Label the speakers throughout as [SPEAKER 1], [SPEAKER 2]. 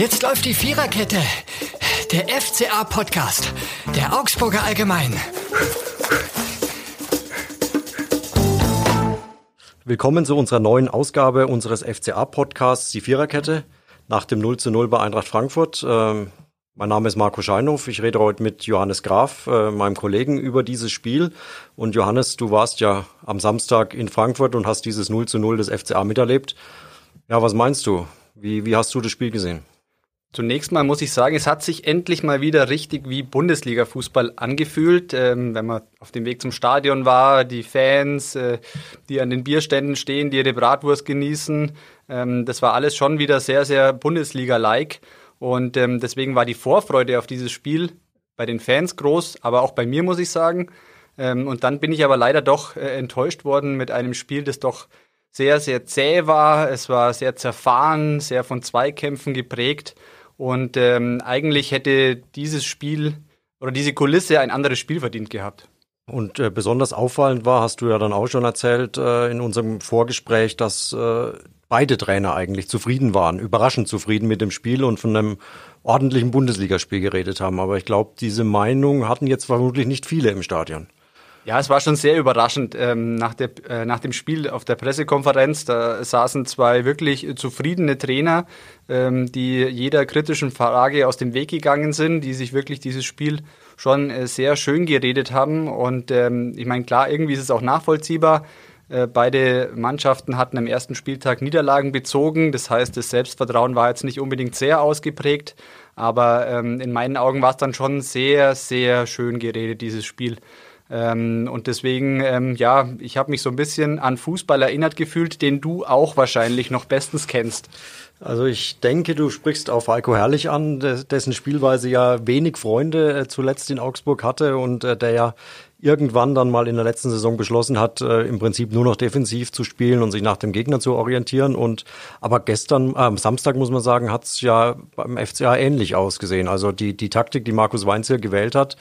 [SPEAKER 1] Jetzt läuft die Viererkette. Der FCA-Podcast. Der Augsburger Allgemein.
[SPEAKER 2] Willkommen zu unserer neuen Ausgabe unseres FCA-Podcasts, die Viererkette. Nach dem 0 zu 0 bei Eintracht Frankfurt. Ähm, mein Name ist Marco Scheinhoff. Ich rede heute mit Johannes Graf, äh, meinem Kollegen, über dieses Spiel. Und Johannes, du warst ja am Samstag in Frankfurt und hast dieses 0 zu 0 des FCA miterlebt. Ja, was meinst du? Wie, wie hast du das Spiel gesehen?
[SPEAKER 3] Zunächst mal muss ich sagen, es hat sich endlich mal wieder richtig wie Bundesliga-Fußball angefühlt. Ähm, wenn man auf dem Weg zum Stadion war, die Fans, äh, die an den Bierständen stehen, die ihre Bratwurst genießen, ähm, das war alles schon wieder sehr, sehr Bundesliga-like. Und ähm, deswegen war die Vorfreude auf dieses Spiel bei den Fans groß, aber auch bei mir, muss ich sagen. Ähm, und dann bin ich aber leider doch äh, enttäuscht worden mit einem Spiel, das doch sehr, sehr zäh war. Es war sehr zerfahren, sehr von Zweikämpfen geprägt. Und ähm, eigentlich hätte dieses Spiel oder diese Kulisse ein anderes Spiel verdient gehabt.
[SPEAKER 2] Und äh, besonders auffallend war, hast du ja dann auch schon erzählt äh, in unserem Vorgespräch, dass äh, beide Trainer eigentlich zufrieden waren, überraschend zufrieden mit dem Spiel und von einem ordentlichen Bundesligaspiel geredet haben. Aber ich glaube, diese Meinung hatten jetzt vermutlich nicht viele im Stadion.
[SPEAKER 3] Ja, es war schon sehr überraschend. Ähm, nach, der, äh, nach dem Spiel auf der Pressekonferenz, da saßen zwei wirklich zufriedene Trainer, ähm, die jeder kritischen Frage aus dem Weg gegangen sind, die sich wirklich dieses Spiel schon äh, sehr schön geredet haben. Und ähm, ich meine, klar, irgendwie ist es auch nachvollziehbar. Äh, beide Mannschaften hatten am ersten Spieltag Niederlagen bezogen. Das heißt, das Selbstvertrauen war jetzt nicht unbedingt sehr ausgeprägt. Aber in meinen Augen war es dann schon sehr, sehr schön geredet, dieses Spiel. Ähm, und deswegen, ähm, ja, ich habe mich so ein bisschen an Fußball erinnert gefühlt, den du auch wahrscheinlich noch bestens kennst.
[SPEAKER 2] Also ich denke, du sprichst auf Heiko Herrlich an, dessen Spielweise ja wenig Freunde äh, zuletzt in Augsburg hatte und äh, der ja irgendwann dann mal in der letzten Saison beschlossen hat, äh, im Prinzip nur noch defensiv zu spielen und sich nach dem Gegner zu orientieren. Und aber gestern, am Samstag muss man sagen, hat es ja beim FCA ähnlich ausgesehen. Also die, die Taktik, die Markus Weinzel gewählt hat,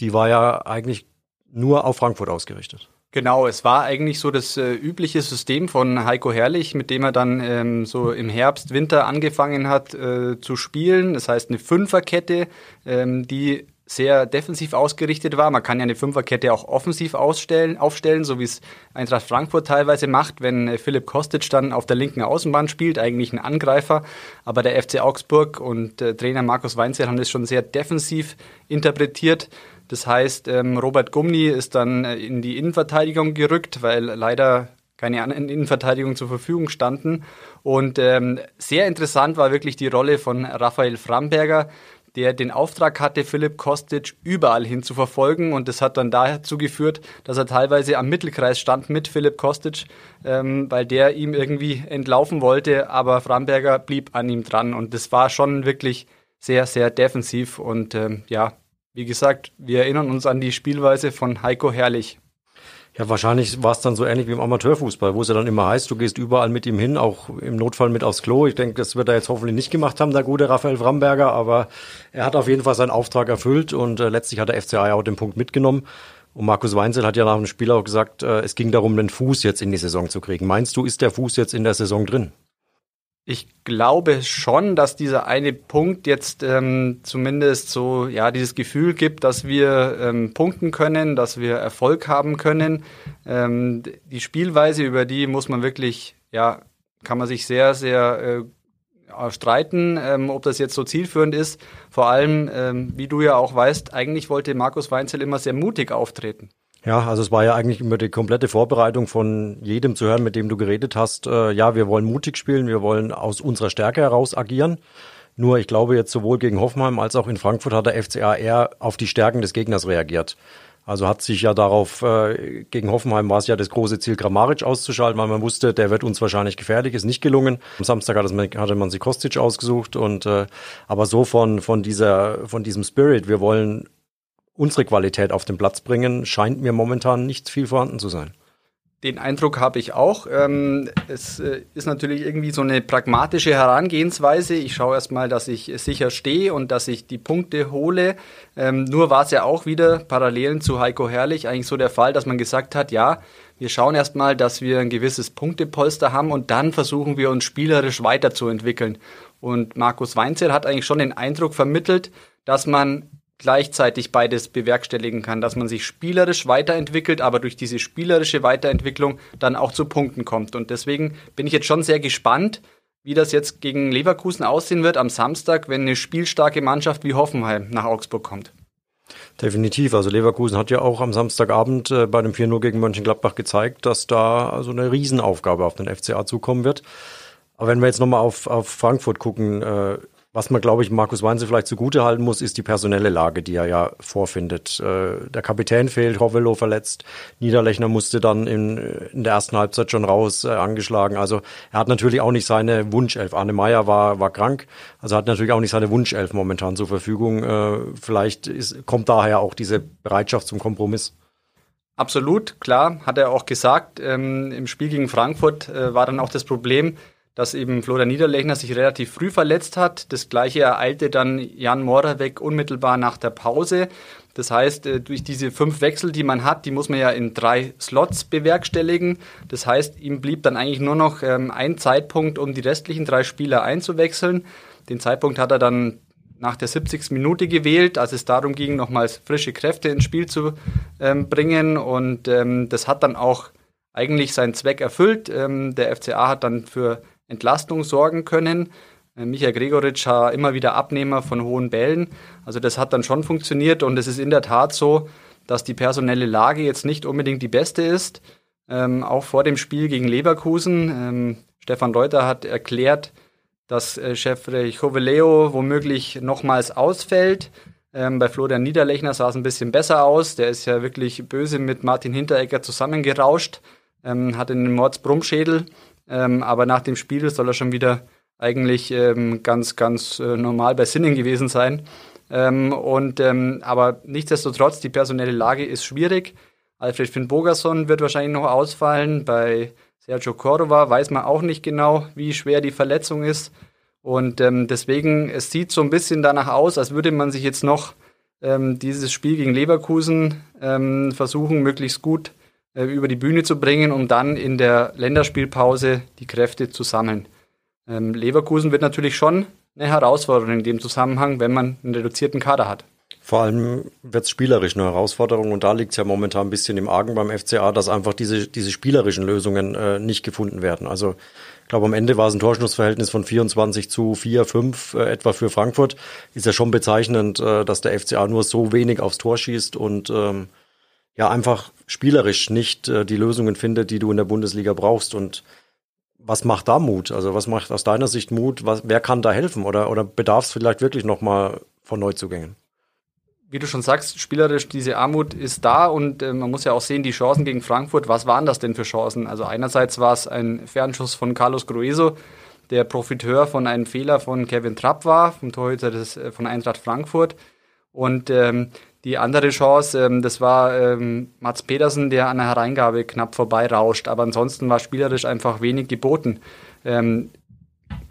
[SPEAKER 2] die war ja eigentlich nur auf Frankfurt ausgerichtet.
[SPEAKER 3] Genau, es war eigentlich so das äh, übliche System von Heiko Herrlich, mit dem er dann ähm, so im Herbst, Winter angefangen hat äh, zu spielen. Das heißt eine Fünferkette, ähm, die sehr defensiv ausgerichtet war. Man kann ja eine Fünferkette auch offensiv ausstellen, aufstellen, so wie es Eintracht Frankfurt teilweise macht, wenn äh, Philipp Kostic dann auf der linken Außenbahn spielt, eigentlich ein Angreifer. Aber der FC Augsburg und äh, Trainer Markus Weinzel haben das schon sehr defensiv interpretiert. Das heißt, ähm, Robert Gumni ist dann äh, in die Innenverteidigung gerückt, weil leider keine anderen Innenverteidigung zur Verfügung standen. Und ähm, sehr interessant war wirklich die Rolle von Raphael Framberger, der den Auftrag hatte, Philipp Kostic überall hin zu verfolgen. Und das hat dann dazu geführt, dass er teilweise am Mittelkreis stand mit Philipp Kostic, ähm, weil der ihm irgendwie entlaufen wollte. Aber Framberger blieb an ihm dran. Und das war schon wirklich sehr, sehr defensiv. Und ähm, ja, wie gesagt, wir erinnern uns an die Spielweise von Heiko Herrlich.
[SPEAKER 2] Ja, wahrscheinlich war es dann so ähnlich wie im Amateurfußball, wo es ja dann immer heißt, du gehst überall mit ihm hin, auch im Notfall mit aufs Klo. Ich denke, das wird er jetzt hoffentlich nicht gemacht haben, der gute Raphael Framberger, aber er hat auf jeden Fall seinen Auftrag erfüllt und äh, letztlich hat der FCA auch den Punkt mitgenommen. Und Markus Weinzel hat ja nach dem Spiel auch gesagt, äh, es ging darum, den Fuß jetzt in die Saison zu kriegen. Meinst du, ist der Fuß jetzt in der Saison drin?
[SPEAKER 3] Ich glaube schon, dass dieser eine Punkt jetzt ähm, zumindest so ja dieses Gefühl gibt, dass wir ähm, punkten können, dass wir Erfolg haben können. Ähm, die Spielweise über die muss man wirklich ja kann man sich sehr sehr äh, streiten, ähm, ob das jetzt so zielführend ist. Vor allem, ähm, wie du ja auch weißt, eigentlich wollte Markus Weinzel immer sehr mutig auftreten.
[SPEAKER 2] Ja, also es war ja eigentlich immer die komplette Vorbereitung von jedem zu hören, mit dem du geredet hast. Äh, ja, wir wollen mutig spielen, wir wollen aus unserer Stärke heraus agieren. Nur ich glaube jetzt sowohl gegen Hoffenheim als auch in Frankfurt hat der FCA eher auf die Stärken des Gegners reagiert. Also hat sich ja darauf, äh, gegen Hoffenheim war es ja das große Ziel, Grammaric auszuschalten, weil man wusste, der wird uns wahrscheinlich gefährlich, ist nicht gelungen. Am Samstag hatte man sich Kostic ausgesucht und äh, aber so von, von dieser, von diesem Spirit, wir wollen unsere Qualität auf den Platz bringen, scheint mir momentan nicht viel vorhanden zu sein.
[SPEAKER 3] Den Eindruck habe ich auch. Ähm, es äh, ist natürlich irgendwie so eine pragmatische Herangehensweise. Ich schaue erstmal, dass ich sicher stehe und dass ich die Punkte hole. Ähm, nur war es ja auch wieder Parallelen zu Heiko Herrlich eigentlich so der Fall, dass man gesagt hat, ja, wir schauen erstmal, dass wir ein gewisses Punktepolster haben und dann versuchen wir uns spielerisch weiterzuentwickeln. Und Markus Weinzel hat eigentlich schon den Eindruck vermittelt, dass man gleichzeitig beides bewerkstelligen kann, dass man sich spielerisch weiterentwickelt, aber durch diese spielerische Weiterentwicklung dann auch zu Punkten kommt. Und deswegen bin ich jetzt schon sehr gespannt, wie das jetzt gegen Leverkusen aussehen wird am Samstag, wenn eine spielstarke Mannschaft wie Hoffenheim nach Augsburg kommt.
[SPEAKER 2] Definitiv. Also Leverkusen hat ja auch am Samstagabend äh, bei dem 4-0 gegen Mönchengladbach gezeigt, dass da also eine Riesenaufgabe auf den FCA zukommen wird. Aber wenn wir jetzt nochmal auf, auf Frankfurt gucken, äh, was man, glaube ich, Markus Weinze vielleicht zugute halten muss, ist die personelle Lage, die er ja vorfindet. Äh, der Kapitän fehlt, Hovelo verletzt, Niederlechner musste dann in, in der ersten Halbzeit schon raus, äh, angeschlagen. Also er hat natürlich auch nicht seine Wunschelf. Arne Meyer war, war krank, also hat natürlich auch nicht seine Wunschelf momentan zur Verfügung. Äh, vielleicht ist, kommt daher auch diese Bereitschaft zum Kompromiss.
[SPEAKER 3] Absolut, klar, hat er auch gesagt. Ähm, Im Spiel gegen Frankfurt äh, war dann auch das Problem, dass eben Florian Niederlechner sich relativ früh verletzt hat. Das gleiche ereilte dann Jan Moravec unmittelbar nach der Pause. Das heißt, äh, durch diese fünf Wechsel, die man hat, die muss man ja in drei Slots bewerkstelligen. Das heißt, ihm blieb dann eigentlich nur noch ähm, ein Zeitpunkt, um die restlichen drei Spieler einzuwechseln. Den Zeitpunkt hat er dann nach der 70. Minute gewählt, als es darum ging, nochmals frische Kräfte ins Spiel zu ähm, bringen. Und ähm, das hat dann auch eigentlich seinen Zweck erfüllt. Der FCA hat dann für Entlastung sorgen können. Äh, Michael Gregoritsch war immer wieder Abnehmer von hohen Bällen. Also das hat dann schon funktioniert und es ist in der Tat so, dass die personelle Lage jetzt nicht unbedingt die beste ist. Ähm, auch vor dem Spiel gegen Leverkusen. Ähm, Stefan Reuter hat erklärt, dass äh, Chef Joveleo womöglich nochmals ausfällt. Ähm, bei Florian Niederlechner sah es ein bisschen besser aus. Der ist ja wirklich böse mit Martin Hinteregger zusammengerauscht, ähm, hat einen Mordsbrummschädel. Ähm, aber nach dem Spiel soll er schon wieder eigentlich ähm, ganz, ganz äh, normal bei Sinnen gewesen sein. Ähm, und, ähm, aber nichtsdestotrotz, die personelle Lage ist schwierig. Alfred Finn Bogerson wird wahrscheinlich noch ausfallen. Bei Sergio Cordova weiß man auch nicht genau, wie schwer die Verletzung ist. Und ähm, deswegen, es sieht so ein bisschen danach aus, als würde man sich jetzt noch ähm, dieses Spiel gegen Leverkusen versuchen, möglichst gut äh, über die Bühne zu bringen, um dann in der Länderspielpause die Kräfte zu sammeln. Ähm, Leverkusen wird natürlich schon eine Herausforderung in dem Zusammenhang, wenn man einen reduzierten Kader hat.
[SPEAKER 2] Vor allem wird es spielerisch eine Herausforderung und da liegt es ja momentan ein bisschen im Argen beim FCA, dass einfach diese, diese spielerischen Lösungen äh, nicht gefunden werden. Also ich glaube, am Ende war es ein Torschlussverhältnis von 24 zu 4, 5 äh, etwa für Frankfurt. Ist ja schon bezeichnend, äh, dass der FCA nur so wenig aufs Tor schießt und ähm, ja einfach spielerisch nicht äh, die Lösungen findet, die du in der Bundesliga brauchst. Und was macht da Mut? Also was macht aus deiner Sicht Mut? Was, wer kann da helfen? Oder, oder bedarf es vielleicht wirklich nochmal von Neuzugängen?
[SPEAKER 3] Wie du schon sagst, spielerisch diese Armut ist da und äh, man muss ja auch sehen, die Chancen gegen Frankfurt, was waren das denn für Chancen? Also einerseits war es ein Fernschuss von Carlos Grueso, der Profiteur von einem Fehler von Kevin Trapp war, vom Torhüter des, äh, von Eintracht Frankfurt. Und ähm, die andere Chance, ähm, das war ähm, Mats Pedersen, der an der Hereingabe knapp vorbeirauscht. Aber ansonsten war spielerisch einfach wenig geboten. Ähm,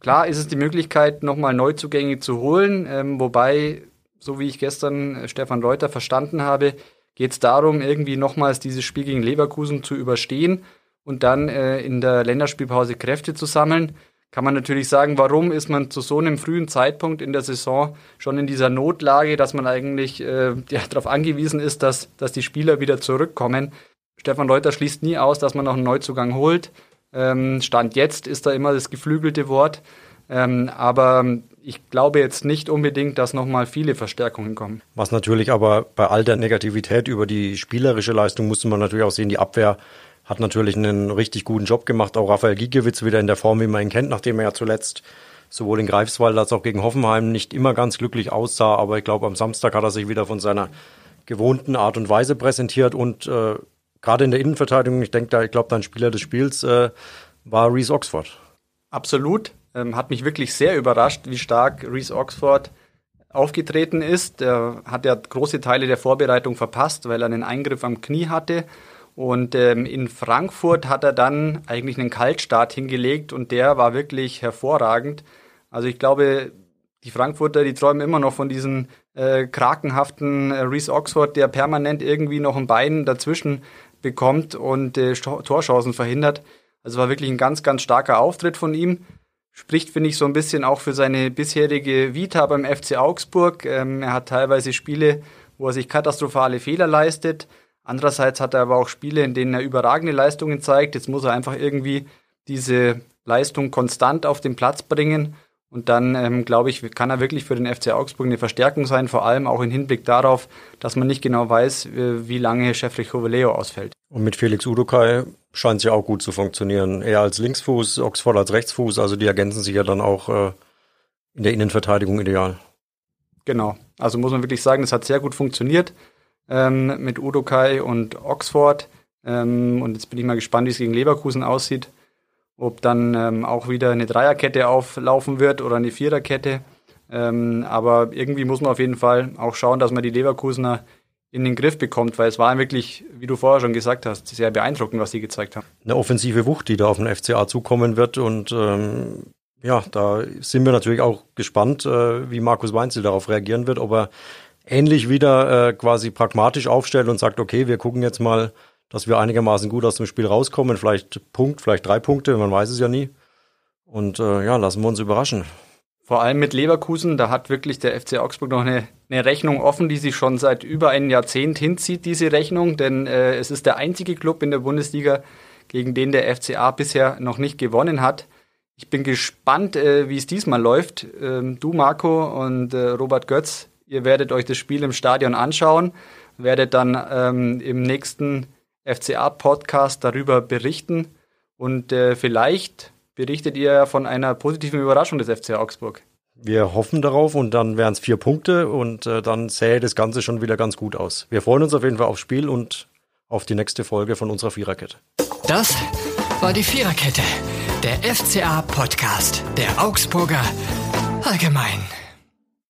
[SPEAKER 3] klar ist es die Möglichkeit, nochmal Neuzugänge zu holen. Ähm, wobei, so wie ich gestern äh, Stefan Reuter verstanden habe, geht es darum, irgendwie nochmals dieses Spiel gegen Leverkusen zu überstehen und dann äh, in der Länderspielpause Kräfte zu sammeln kann man natürlich sagen, warum ist man zu so einem frühen Zeitpunkt in der Saison schon in dieser Notlage, dass man eigentlich äh, ja, darauf angewiesen ist, dass, dass die Spieler wieder zurückkommen. Stefan Reuter schließt nie aus, dass man noch einen Neuzugang holt. Ähm, Stand jetzt ist da immer das geflügelte Wort. Ähm, aber ich glaube jetzt nicht unbedingt, dass nochmal viele Verstärkungen kommen.
[SPEAKER 2] Was natürlich aber bei all der Negativität über die spielerische Leistung musste man natürlich auch sehen, die Abwehr hat natürlich einen richtig guten Job gemacht. Auch Raphael Giekewitz wieder in der Form, wie man ihn kennt, nachdem er ja zuletzt sowohl in Greifswald als auch gegen Hoffenheim nicht immer ganz glücklich aussah. Aber ich glaube, am Samstag hat er sich wieder von seiner gewohnten Art und Weise präsentiert und äh, gerade in der Innenverteidigung, ich denke da, ich glaube, dein Spieler des Spiels äh, war Reese Oxford.
[SPEAKER 3] Absolut. Ähm, hat mich wirklich sehr überrascht, wie stark Reese Oxford aufgetreten ist. Er hat ja große Teile der Vorbereitung verpasst, weil er einen Eingriff am Knie hatte. Und ähm, in Frankfurt hat er dann eigentlich einen Kaltstart hingelegt und der war wirklich hervorragend. Also ich glaube, die Frankfurter, die träumen immer noch von diesem äh, krakenhaften äh, Reese Oxford, der permanent irgendwie noch ein Bein dazwischen bekommt und äh, Torchancen verhindert. Also war wirklich ein ganz, ganz starker Auftritt von ihm. Spricht, finde ich, so ein bisschen auch für seine bisherige Vita beim FC Augsburg. Ähm, er hat teilweise Spiele, wo er sich katastrophale Fehler leistet. Andererseits hat er aber auch Spiele, in denen er überragende Leistungen zeigt. Jetzt muss er einfach irgendwie diese Leistung konstant auf den Platz bringen. Und dann, ähm, glaube ich, kann er wirklich für den FC Augsburg eine Verstärkung sein, vor allem auch im Hinblick darauf, dass man nicht genau weiß, äh, wie lange Jeffrey Joveleo ausfällt.
[SPEAKER 2] Und mit Felix Udokai scheint es ja auch gut zu funktionieren. Er als Linksfuß, Oxford als Rechtsfuß, also die ergänzen sich ja dann auch äh, in der Innenverteidigung ideal.
[SPEAKER 3] Genau, also muss man wirklich sagen, es hat sehr gut funktioniert ähm, mit Udokai und Oxford. Ähm, und jetzt bin ich mal gespannt, wie es gegen Leverkusen aussieht ob dann ähm, auch wieder eine Dreierkette auflaufen wird oder eine Viererkette. Ähm, aber irgendwie muss man auf jeden Fall auch schauen, dass man die Leverkusener in den Griff bekommt, weil es war wirklich, wie du vorher schon gesagt hast, sehr beeindruckend, was sie gezeigt haben.
[SPEAKER 2] Eine offensive Wucht, die da auf den FCA zukommen wird und ähm, ja, da sind wir natürlich auch gespannt, äh, wie Markus Weinzel darauf reagieren wird, ob er ähnlich wieder äh, quasi pragmatisch aufstellt und sagt, okay, wir gucken jetzt mal, dass wir einigermaßen gut aus dem Spiel rauskommen. Vielleicht Punkt, vielleicht drei Punkte, man weiß es ja nie. Und äh, ja, lassen wir uns überraschen.
[SPEAKER 3] Vor allem mit Leverkusen, da hat wirklich der FC Augsburg noch eine, eine Rechnung offen, die sich schon seit über einem Jahrzehnt hinzieht, diese Rechnung, denn äh, es ist der einzige Club in der Bundesliga, gegen den der FCA bisher noch nicht gewonnen hat. Ich bin gespannt, äh, wie es diesmal läuft. Ähm, du, Marco und äh, Robert Götz, ihr werdet euch das Spiel im Stadion anschauen, werdet dann ähm, im nächsten FCA-Podcast darüber berichten. Und äh, vielleicht berichtet ihr von einer positiven Überraschung des FCA Augsburg.
[SPEAKER 2] Wir hoffen darauf und dann wären es vier Punkte und äh, dann sähe das Ganze schon wieder ganz gut aus. Wir freuen uns auf jeden Fall aufs Spiel und auf die nächste Folge von unserer Viererkette.
[SPEAKER 1] Das war die Viererkette, der FCA-Podcast der Augsburger Allgemein.